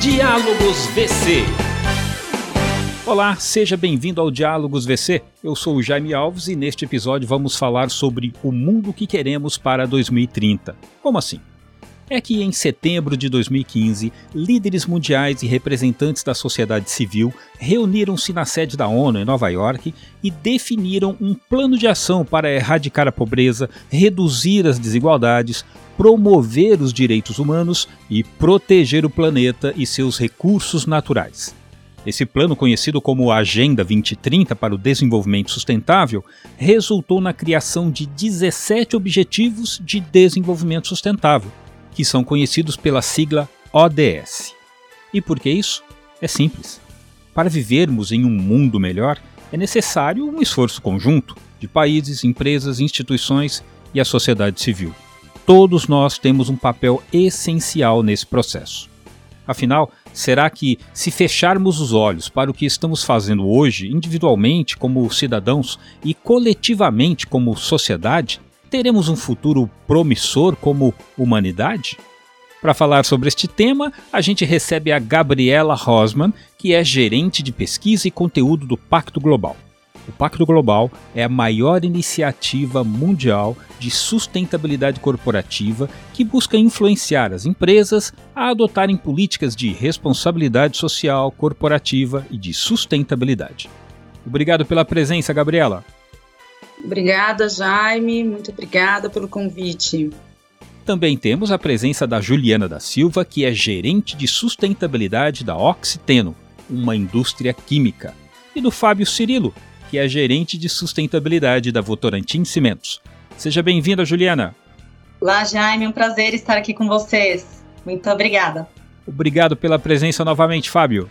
Diálogos VC. Olá, seja bem-vindo ao Diálogos VC. Eu sou o Jaime Alves e neste episódio vamos falar sobre o mundo que queremos para 2030. Como assim? É que em setembro de 2015, líderes mundiais e representantes da sociedade civil reuniram-se na sede da ONU em Nova York e definiram um plano de ação para erradicar a pobreza, reduzir as desigualdades, promover os direitos humanos e proteger o planeta e seus recursos naturais. Esse plano, conhecido como Agenda 2030 para o Desenvolvimento Sustentável, resultou na criação de 17 Objetivos de Desenvolvimento Sustentável, que são conhecidos pela sigla ODS. E por que isso? É simples. Para vivermos em um mundo melhor, é necessário um esforço conjunto de países, empresas, instituições e a sociedade civil. Todos nós temos um papel essencial nesse processo. Afinal, será que, se fecharmos os olhos para o que estamos fazendo hoje, individualmente como cidadãos e coletivamente como sociedade, Teremos um futuro promissor como humanidade? Para falar sobre este tema, a gente recebe a Gabriela Rosman, que é gerente de pesquisa e conteúdo do Pacto Global. O Pacto Global é a maior iniciativa mundial de sustentabilidade corporativa que busca influenciar as empresas a adotarem políticas de responsabilidade social, corporativa e de sustentabilidade. Obrigado pela presença, Gabriela. Obrigada, Jaime. Muito obrigada pelo convite. Também temos a presença da Juliana da Silva, que é gerente de sustentabilidade da Oxiteno, uma indústria química, e do Fábio Cirilo, que é gerente de sustentabilidade da Votorantim Cimentos. Seja bem-vinda, Juliana. Olá, Jaime. Um prazer estar aqui com vocês. Muito obrigada. Obrigado pela presença novamente, Fábio.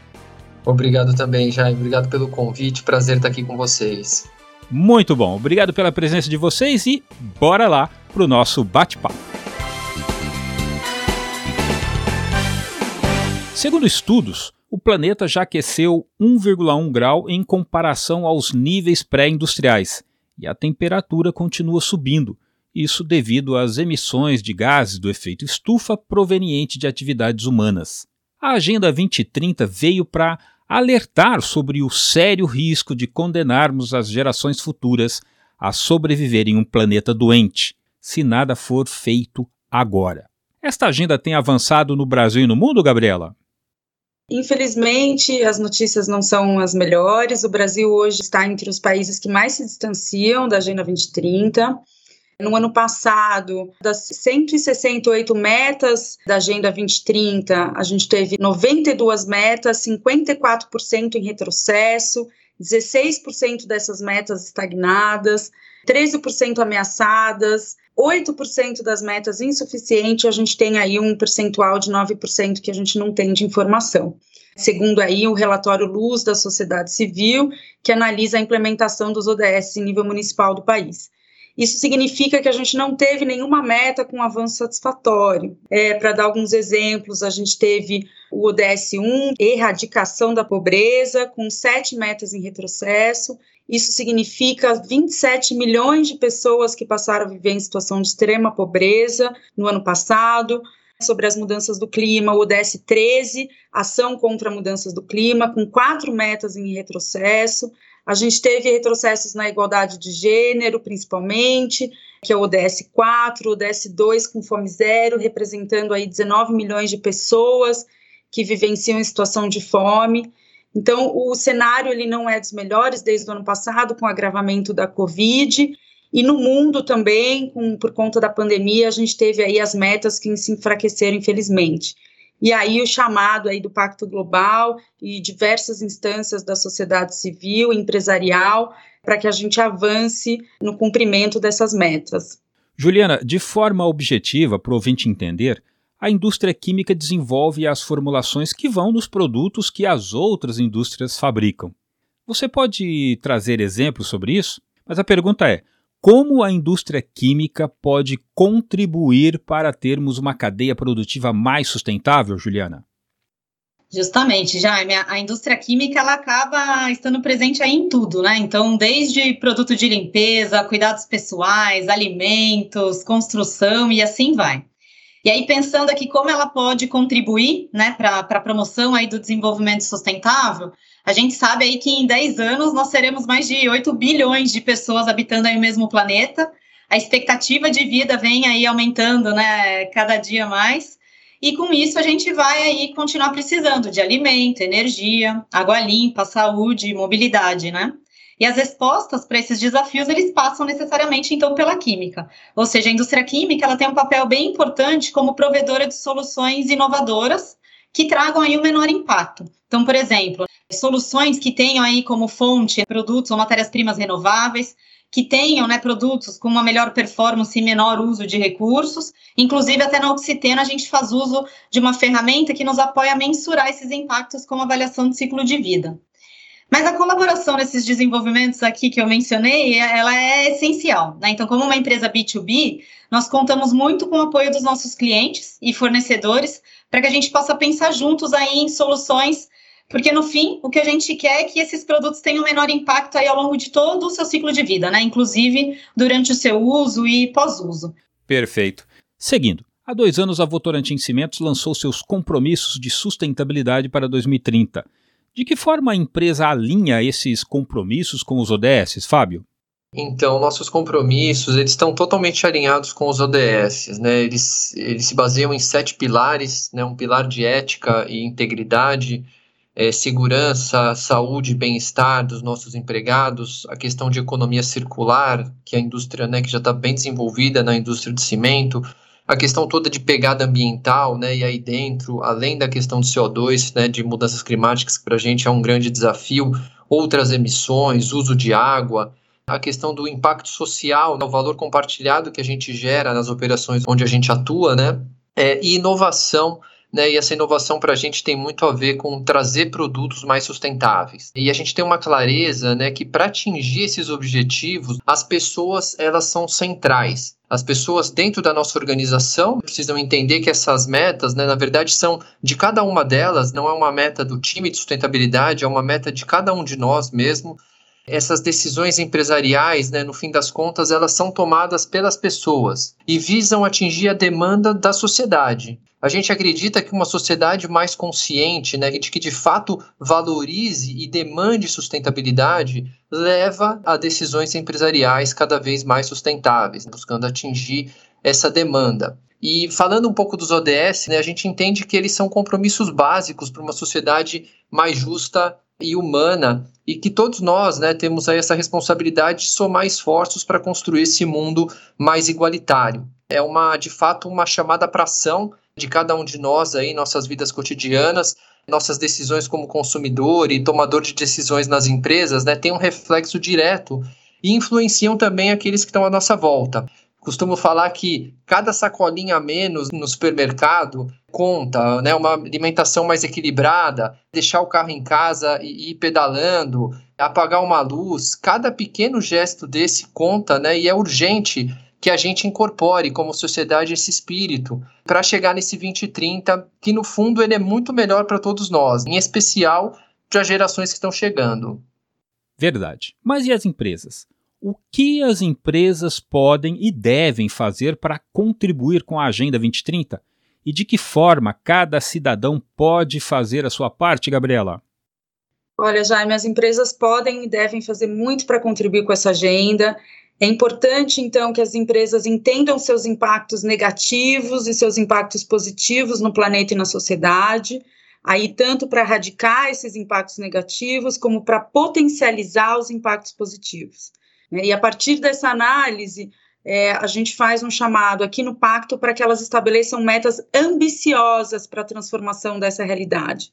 Obrigado também, Jaime. Obrigado pelo convite. Prazer estar aqui com vocês. Muito bom, obrigado pela presença de vocês e bora lá pro nosso bate-papo. Segundo estudos, o planeta já aqueceu 1,1 grau em comparação aos níveis pré-industriais e a temperatura continua subindo, isso devido às emissões de gases do efeito estufa proveniente de atividades humanas. A Agenda 2030 veio para alertar sobre o sério risco de condenarmos as gerações futuras a sobreviver em um planeta doente, se nada for feito agora. Esta agenda tem avançado no Brasil e no mundo, Gabriela? Infelizmente, as notícias não são as melhores. O Brasil hoje está entre os países que mais se distanciam da Agenda 2030. No ano passado, das 168 metas da Agenda 2030, a gente teve 92 metas, 54% em retrocesso, 16% dessas metas estagnadas, 13% ameaçadas, 8% das metas insuficientes, a gente tem aí um percentual de 9% que a gente não tem de informação. Segundo aí o relatório Luz da Sociedade Civil, que analisa a implementação dos ODS em nível municipal do país. Isso significa que a gente não teve nenhuma meta com avanço satisfatório. É, Para dar alguns exemplos, a gente teve o ODS 1, erradicação da pobreza, com sete metas em retrocesso. Isso significa 27 milhões de pessoas que passaram a viver em situação de extrema pobreza no ano passado sobre as mudanças do clima, o ODS 13, ação contra mudanças do clima, com quatro metas em retrocesso. A gente teve retrocessos na igualdade de gênero, principalmente, que é o ODS 4, o ODS 2 com fome zero, representando aí 19 milhões de pessoas que vivenciam em situação de fome. Então, o cenário ele não é dos melhores desde o ano passado, com o agravamento da Covid, e no mundo também, com, por conta da pandemia, a gente teve aí as metas que se enfraqueceram, infelizmente. E aí o chamado aí do Pacto Global e diversas instâncias da sociedade civil, empresarial, para que a gente avance no cumprimento dessas metas. Juliana, de forma objetiva, para o ouvinte entender, a indústria química desenvolve as formulações que vão nos produtos que as outras indústrias fabricam. Você pode trazer exemplos sobre isso? Mas a pergunta é: como a indústria química pode contribuir para termos uma cadeia produtiva mais sustentável, Juliana? Justamente, Jaime, a indústria química ela acaba estando presente aí em tudo, né? Então, desde produto de limpeza, cuidados pessoais, alimentos, construção e assim vai. E aí, pensando aqui como ela pode contribuir né, para a promoção aí do desenvolvimento sustentável, a gente sabe aí que em 10 anos nós teremos mais de 8 bilhões de pessoas habitando aí o mesmo planeta. A expectativa de vida vem aí aumentando né, cada dia mais. E com isso a gente vai aí continuar precisando de alimento, energia, água limpa, saúde, mobilidade, né? E as respostas para esses desafios, eles passam necessariamente, então, pela química. Ou seja, a indústria química, ela tem um papel bem importante como provedora de soluções inovadoras que tragam aí o um menor impacto. Então, por exemplo, soluções que tenham aí como fonte produtos ou matérias-primas renováveis, que tenham né, produtos com uma melhor performance e menor uso de recursos. Inclusive, até na Oxiteno, a gente faz uso de uma ferramenta que nos apoia a mensurar esses impactos como avaliação de ciclo de vida. Mas a colaboração nesses desenvolvimentos aqui que eu mencionei, ela é essencial. Né? Então, como uma empresa B2B, nós contamos muito com o apoio dos nossos clientes e fornecedores para que a gente possa pensar juntos aí em soluções, porque no fim, o que a gente quer é que esses produtos tenham menor impacto aí ao longo de todo o seu ciclo de vida, né? inclusive durante o seu uso e pós-uso. Perfeito. Seguindo, há dois anos a Votorantim Cimentos lançou seus compromissos de sustentabilidade para 2030. De que forma a empresa alinha esses compromissos com os ODS, Fábio? Então, nossos compromissos, eles estão totalmente alinhados com os ODS, né? Eles, eles se baseiam em sete pilares, né? Um pilar de ética e integridade, é, segurança, saúde bem-estar dos nossos empregados, a questão de economia circular, que a indústria, né, que já está bem desenvolvida na indústria de cimento, a questão toda de pegada ambiental, né, e aí dentro, além da questão do CO2, né, de mudanças climáticas, que para a gente é um grande desafio, outras emissões, uso de água, a questão do impacto social, né, o valor compartilhado que a gente gera nas operações onde a gente atua, né, é, e inovação, né, e essa inovação para a gente tem muito a ver com trazer produtos mais sustentáveis. E a gente tem uma clareza né, que para atingir esses objetivos, as pessoas elas são centrais. As pessoas dentro da nossa organização precisam entender que essas metas, né, na verdade, são de cada uma delas, não é uma meta do time de sustentabilidade, é uma meta de cada um de nós mesmo. Essas decisões empresariais, né, no fim das contas, elas são tomadas pelas pessoas e visam atingir a demanda da sociedade. A gente acredita que uma sociedade mais consciente, né, de que de fato valorize e demande sustentabilidade, leva a decisões empresariais cada vez mais sustentáveis, buscando atingir essa demanda. E falando um pouco dos ODS, né, a gente entende que eles são compromissos básicos para uma sociedade mais justa e humana e que todos nós né, temos aí essa responsabilidade de somar esforços para construir esse mundo mais igualitário. É uma, de fato, uma chamada para ação de cada um de nós aí, nossas vidas cotidianas, nossas decisões como consumidor e tomador de decisões nas empresas, né, tem um reflexo direto e influenciam também aqueles que estão à nossa volta. Costumo falar que cada sacolinha a menos no supermercado conta, né? Uma alimentação mais equilibrada, deixar o carro em casa e ir pedalando, apagar uma luz, cada pequeno gesto desse conta, né? E é urgente que a gente incorpore como sociedade esse espírito para chegar nesse 2030, que no fundo ele é muito melhor para todos nós, em especial para as gerações que estão chegando. Verdade. Mas e as empresas? O que as empresas podem e devem fazer para contribuir com a Agenda 2030? E de que forma cada cidadão pode fazer a sua parte, Gabriela? Olha, Jaime, as empresas podem e devem fazer muito para contribuir com essa agenda. É importante, então, que as empresas entendam seus impactos negativos e seus impactos positivos no planeta e na sociedade, aí tanto para erradicar esses impactos negativos, como para potencializar os impactos positivos. Né? E a partir dessa análise, é, a gente faz um chamado aqui no pacto para que elas estabeleçam metas ambiciosas para a transformação dessa realidade,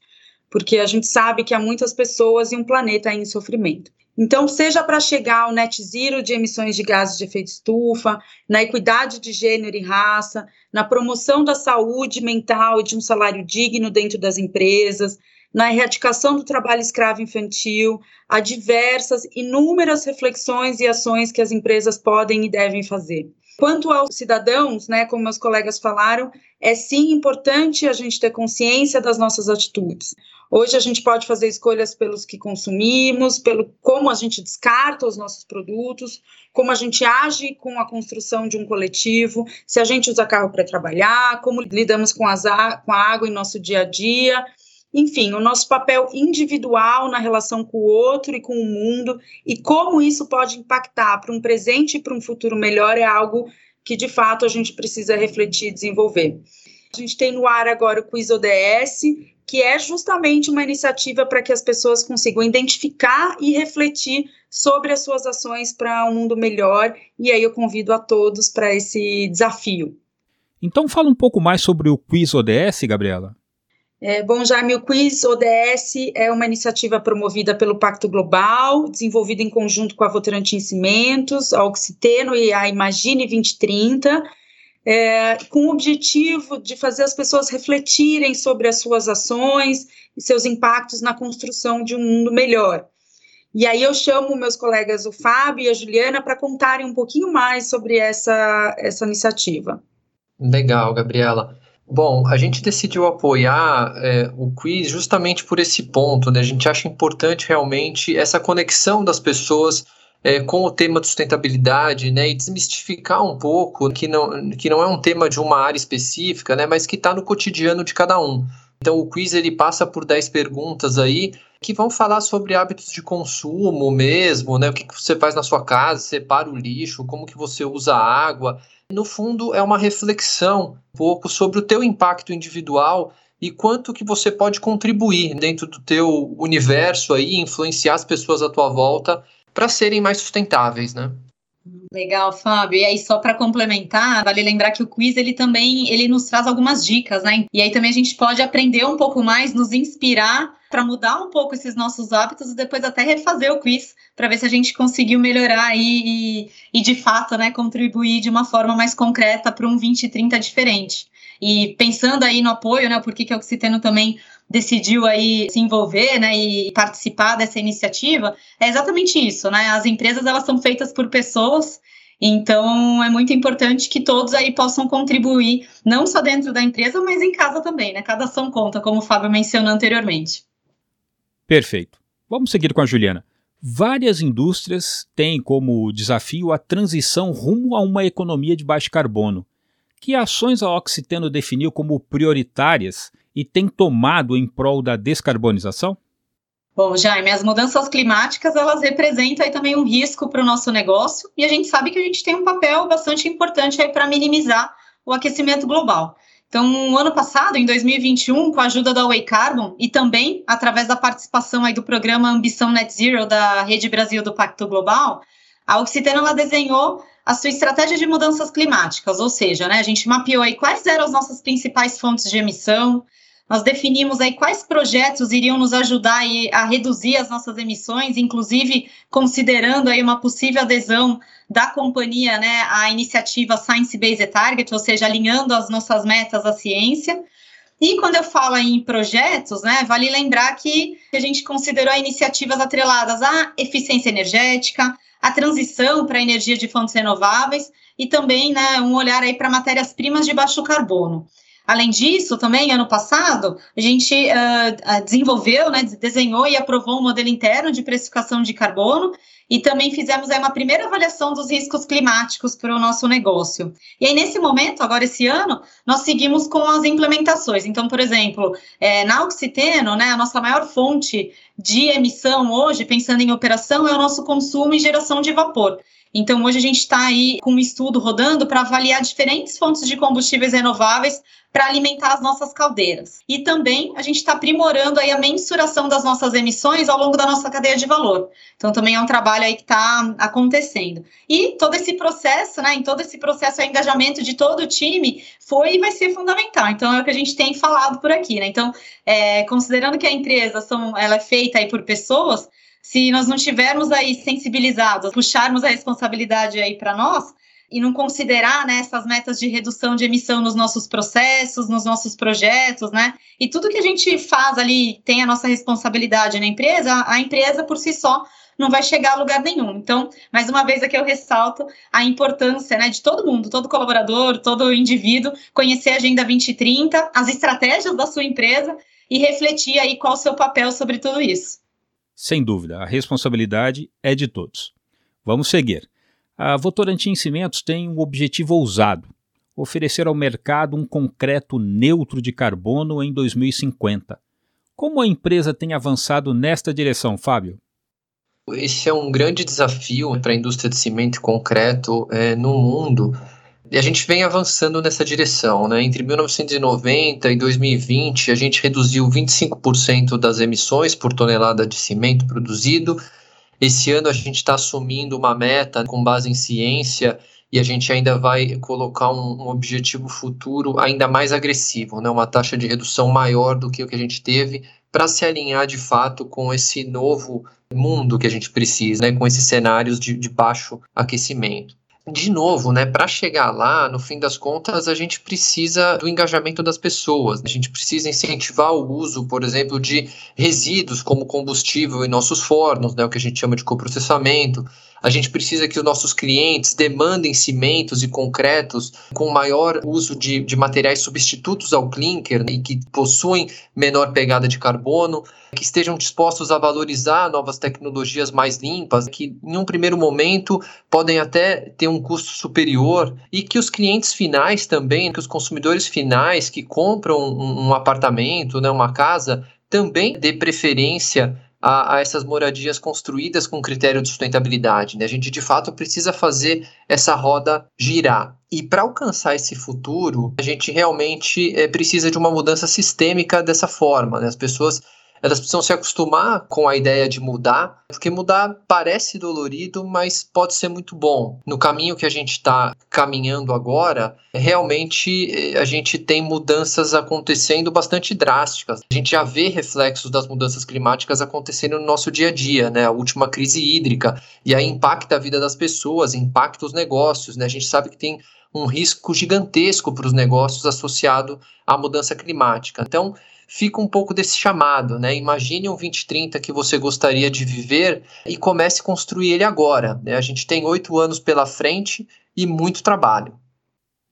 porque a gente sabe que há muitas pessoas e um planeta em sofrimento. Então, seja para chegar ao net zero de emissões de gases de efeito estufa, na equidade de gênero e raça, na promoção da saúde mental e de um salário digno dentro das empresas, na erradicação do trabalho escravo infantil, há diversas, inúmeras reflexões e ações que as empresas podem e devem fazer. Quanto aos cidadãos, né, como meus colegas falaram, é sim importante a gente ter consciência das nossas atitudes. Hoje a gente pode fazer escolhas pelos que consumimos, pelo como a gente descarta os nossos produtos, como a gente age com a construção de um coletivo, se a gente usa carro para trabalhar, como lidamos com, as, com a água em nosso dia a dia. Enfim, o nosso papel individual na relação com o outro e com o mundo e como isso pode impactar para um presente e para um futuro melhor é algo que de fato a gente precisa refletir e desenvolver. A gente tem no ar agora o Quiz ODS, que é justamente uma iniciativa para que as pessoas consigam identificar e refletir sobre as suas ações para um mundo melhor. E aí eu convido a todos para esse desafio. Então fala um pouco mais sobre o Quiz ODS, Gabriela. É, bom, Jaime, o Quiz ODS é uma iniciativa promovida pelo Pacto Global, desenvolvida em conjunto com a Votorantim Cimentos, a Oxiteno e a Imagine 2030, é, com o objetivo de fazer as pessoas refletirem sobre as suas ações e seus impactos na construção de um mundo melhor. E aí eu chamo meus colegas, o Fábio e a Juliana, para contarem um pouquinho mais sobre essa, essa iniciativa. Legal, Gabriela. Bom, a gente decidiu apoiar é, o quiz justamente por esse ponto, né? A gente acha importante realmente essa conexão das pessoas é, com o tema de sustentabilidade, né, e desmistificar um pouco que não, que não é um tema de uma área específica, né, mas que está no cotidiano de cada um. Então o quiz ele passa por 10 perguntas aí que vão falar sobre hábitos de consumo mesmo, né? O que você faz na sua casa, separa o lixo, como que você usa a água. No fundo, é uma reflexão um pouco sobre o teu impacto individual e quanto que você pode contribuir dentro do teu universo aí, influenciar as pessoas à tua volta para serem mais sustentáveis, né? Legal, Fábio. E aí, só para complementar, vale lembrar que o quiz ele também ele nos traz algumas dicas, né? E aí também a gente pode aprender um pouco mais, nos inspirar para mudar um pouco esses nossos hábitos e depois até refazer o quiz para ver se a gente conseguiu melhorar aí e, e de fato, né, contribuir de uma forma mais concreta para um 2030 diferente. E pensando aí no apoio, né, por que, que o Oxiteno também decidiu aí se envolver, né, e participar dessa iniciativa, é exatamente isso, né? As empresas elas são feitas por pessoas, então é muito importante que todos aí possam contribuir, não só dentro da empresa, mas em casa também, né? Cada ação conta, como o Fábio mencionou anteriormente. Perfeito. Vamos seguir com a Juliana. Várias indústrias têm como desafio a transição rumo a uma economia de baixo carbono. Que ações a Oxiteno definiu como prioritárias e tem tomado em prol da descarbonização? Bom, Jaime, as mudanças climáticas elas representam também um risco para o nosso negócio e a gente sabe que a gente tem um papel bastante importante aí para minimizar o aquecimento global. Então, no ano passado, em 2021, com a ajuda da Way Carbon e também através da participação aí do programa Ambição Net Zero da Rede Brasil do Pacto Global, a Oxiteno ela desenhou a sua estratégia de mudanças climáticas, ou seja, né, a gente mapeou aí quais eram as nossas principais fontes de emissão, nós definimos aí quais projetos iriam nos ajudar a reduzir as nossas emissões, inclusive considerando aí uma possível adesão da companhia, né, à iniciativa Science Based Target, ou seja, alinhando as nossas metas à ciência. E quando eu falo em projetos, né, vale lembrar que a gente considerou iniciativas atreladas à eficiência energética, à transição para a energia de fontes renováveis e também, né, um olhar aí para matérias-primas de baixo carbono. Além disso, também, ano passado, a gente uh, desenvolveu, né, desenhou e aprovou um modelo interno de precificação de carbono e também fizemos aí, uma primeira avaliação dos riscos climáticos para o nosso negócio. E aí, nesse momento, agora esse ano, nós seguimos com as implementações. Então, por exemplo, é, na Oxiteno, né, a nossa maior fonte de emissão hoje, pensando em operação, é o nosso consumo e geração de vapor. Então, hoje a gente está aí com um estudo rodando para avaliar diferentes fontes de combustíveis renováveis para alimentar as nossas caldeiras. E também a gente está aprimorando aí a mensuração das nossas emissões ao longo da nossa cadeia de valor. Então também é um trabalho aí que está acontecendo. E todo esse processo, né, em todo esse processo, o engajamento de todo o time foi e vai ser fundamental. Então é o que a gente tem falado por aqui, né? Então, é, considerando que a empresa são, ela é feita aí por pessoas, se nós não tivermos aí sensibilizados, puxarmos a responsabilidade aí para nós, e não considerar né, essas metas de redução de emissão nos nossos processos, nos nossos projetos, né? E tudo que a gente faz ali tem a nossa responsabilidade na empresa, a empresa por si só não vai chegar a lugar nenhum. Então, mais uma vez aqui eu ressalto a importância né, de todo mundo, todo colaborador, todo indivíduo, conhecer a Agenda 2030, as estratégias da sua empresa e refletir aí qual o seu papel sobre tudo isso. Sem dúvida, a responsabilidade é de todos. Vamos seguir. A Votorantim Cimentos tem um objetivo ousado: oferecer ao mercado um concreto neutro de carbono em 2050. Como a empresa tem avançado nesta direção, Fábio? Esse é um grande desafio para a indústria de cimento e concreto é, no mundo. E a gente vem avançando nessa direção. Né? Entre 1990 e 2020, a gente reduziu 25% das emissões por tonelada de cimento produzido. Esse ano, a gente está assumindo uma meta com base em ciência e a gente ainda vai colocar um, um, objetivo futuro ainda mais agressivo, né? uma taxa de redução maior do que o que a gente teve para se alinhar de fato com esse novo mundo que a gente precisa, né, com esses cenários de, de baixo aquecimento de novo, né, para chegar lá, no fim das contas, a gente precisa do engajamento das pessoas. A gente precisa incentivar o uso, por exemplo, de resíduos como combustível em nossos fornos, né, o que a gente chama de coprocessamento. A gente precisa que os nossos clientes demandem cimentos e concretos com maior uso de, de materiais substitutos ao clinker né, e que possuem menor pegada de carbono, que estejam dispostos a valorizar novas tecnologias mais limpas, que em um primeiro momento podem até ter um custo superior e que os clientes finais também, que os consumidores finais que compram um, um apartamento, né, uma casa, também dê preferência a, a, essas moradias construídas com critério de sustentabilidade. Né? A gente, de fato, precisa fazer essa roda girar. E para alcançar esse futuro, a gente realmente é, precisa de uma mudança sistêmica dessa forma. Né? As pessoas elas precisam se acostumar com a ideia de mudar, porque mudar parece dolorido, mas pode ser muito bom. No caminho que a gente está caminhando agora, realmente eh, a gente tem mudanças acontecendo bastante drásticas. A gente já vê reflexos das mudanças climáticas acontecendo no nosso dia a dia, né? A última crise hídrica, e aí impacta a vida das pessoas, impacta os negócios, né? A gente sabe que tem um risco gigantesco para os negócios associado à mudança climática. Então, fica um pouco desse chamado, né? Imagine um 2030 que você gostaria de viver e comece a construir ele agora. Né? A gente tem oito anos pela frente e muito trabalho.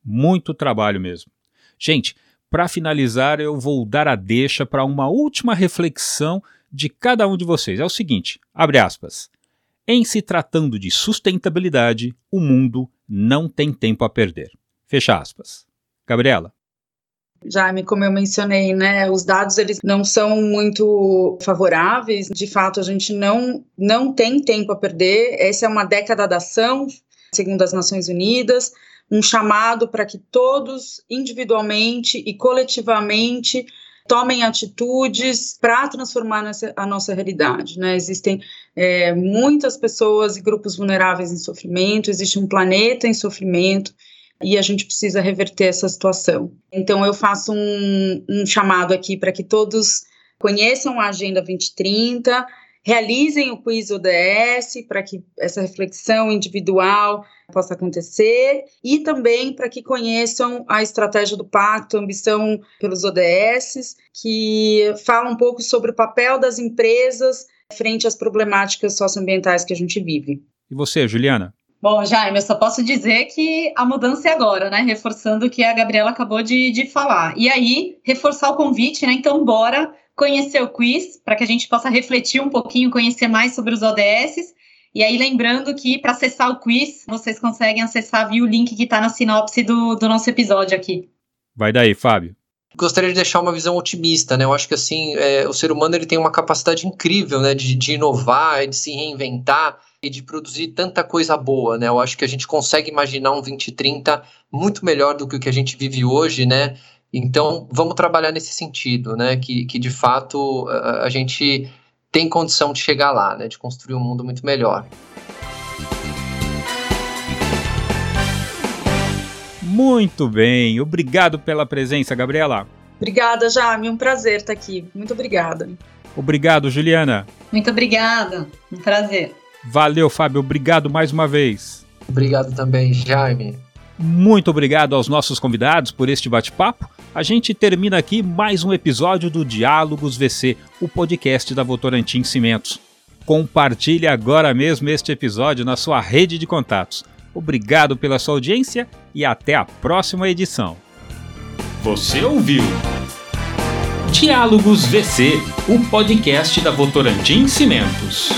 Muito trabalho mesmo. Gente, para finalizar, eu vou dar a deixa para uma última reflexão de cada um de vocês. É o seguinte: abre aspas. Em se tratando de sustentabilidade, o mundo não tem tempo a perder. Fecha aspas. Gabriela. Jaime, como eu mencionei, né, os dados eles não são muito favoráveis. De fato, a gente não não tem tempo a perder. Essa é uma década da ação, segundo as Nações Unidas, um chamado para que todos individualmente e coletivamente tomem atitudes para transformar nessa, a nossa realidade. Né? Existem é, muitas pessoas e grupos vulneráveis em sofrimento, existe um planeta em sofrimento e a gente precisa reverter essa situação. Então, eu faço um, um chamado aqui para que todos conheçam a Agenda 2030, realizem o quiz ODS para que essa reflexão individual possa acontecer e também para que conheçam a estratégia do Pacto Ambição pelos ODS, que fala um pouco sobre o papel das empresas frente às problemáticas socioambientais que a gente vive. E você, Juliana? Bom, Jaime, eu só posso dizer que a mudança é agora, né? Reforçando o que a Gabriela acabou de, de falar. E aí, reforçar o convite, né? Então, bora conhecer o quiz, para que a gente possa refletir um pouquinho, conhecer mais sobre os ODS. E aí, lembrando que para acessar o quiz, vocês conseguem acessar via o link que está na sinopse do, do nosso episódio aqui. Vai daí, Fábio gostaria de deixar uma visão otimista, né? Eu acho que assim, é, o ser humano ele tem uma capacidade incrível, né, de, de inovar, de se reinventar de produzir tanta coisa boa, né? Eu acho que a gente consegue imaginar um 2030 muito melhor do que o que a gente vive hoje, né? Então, vamos trabalhar nesse sentido, né? Que, que de fato a, a gente tem condição de chegar lá, né? De construir um mundo muito melhor. Muito bem, obrigado pela presença, Gabriela. Obrigada, Jaime, um prazer estar aqui. Muito obrigada. Obrigado, Juliana. Muito obrigada, um prazer. Valeu, Fábio. Obrigado mais uma vez. Obrigado também, Jaime. Muito obrigado aos nossos convidados por este bate-papo. A gente termina aqui mais um episódio do Diálogos VC, o podcast da Votorantim Cimentos. Compartilhe agora mesmo este episódio na sua rede de contatos. Obrigado pela sua audiência e até a próxima edição. Você ouviu? Diálogos VC, o podcast da Votorantim Cimentos.